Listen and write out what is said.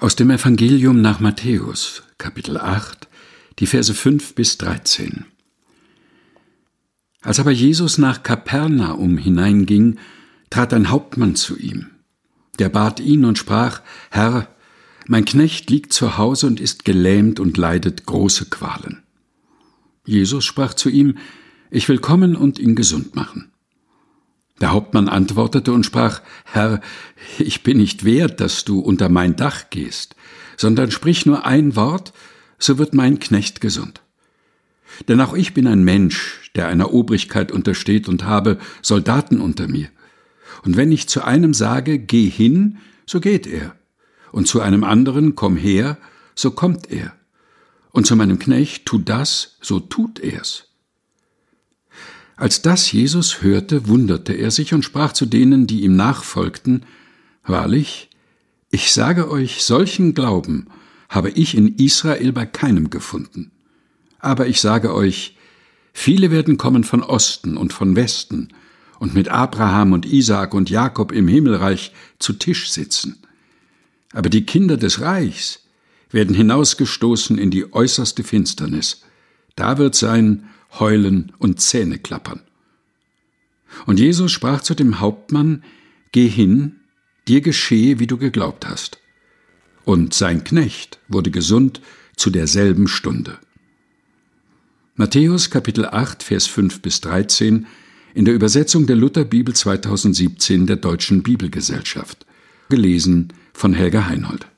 Aus dem Evangelium nach Matthäus, Kapitel 8, die Verse 5 bis 13. Als aber Jesus nach Kapernaum hineinging, trat ein Hauptmann zu ihm. Der bat ihn und sprach, Herr, mein Knecht liegt zu Hause und ist gelähmt und leidet große Qualen. Jesus sprach zu ihm, Ich will kommen und ihn gesund machen. Der Hauptmann antwortete und sprach, Herr, ich bin nicht wert, dass du unter mein Dach gehst, sondern sprich nur ein Wort, so wird mein Knecht gesund. Denn auch ich bin ein Mensch, der einer Obrigkeit untersteht und habe Soldaten unter mir. Und wenn ich zu einem sage, geh hin, so geht er, und zu einem anderen, komm her, so kommt er, und zu meinem Knecht, tu das, so tut er's. Als das Jesus hörte, wunderte er sich und sprach zu denen, die ihm nachfolgten, Wahrlich, ich sage euch, solchen Glauben habe ich in Israel bei keinem gefunden. Aber ich sage euch, viele werden kommen von Osten und von Westen und mit Abraham und Isaak und Jakob im Himmelreich zu Tisch sitzen. Aber die Kinder des Reichs werden hinausgestoßen in die äußerste Finsternis. Da wird sein Heulen und Zähne klappern. Und Jesus sprach zu dem Hauptmann, Geh hin, dir geschehe, wie du geglaubt hast. Und sein Knecht wurde gesund zu derselben Stunde. Matthäus Kapitel 8, Vers 5 bis 13 in der Übersetzung der Lutherbibel 2017 der Deutschen Bibelgesellschaft. Gelesen von Helga Heinold.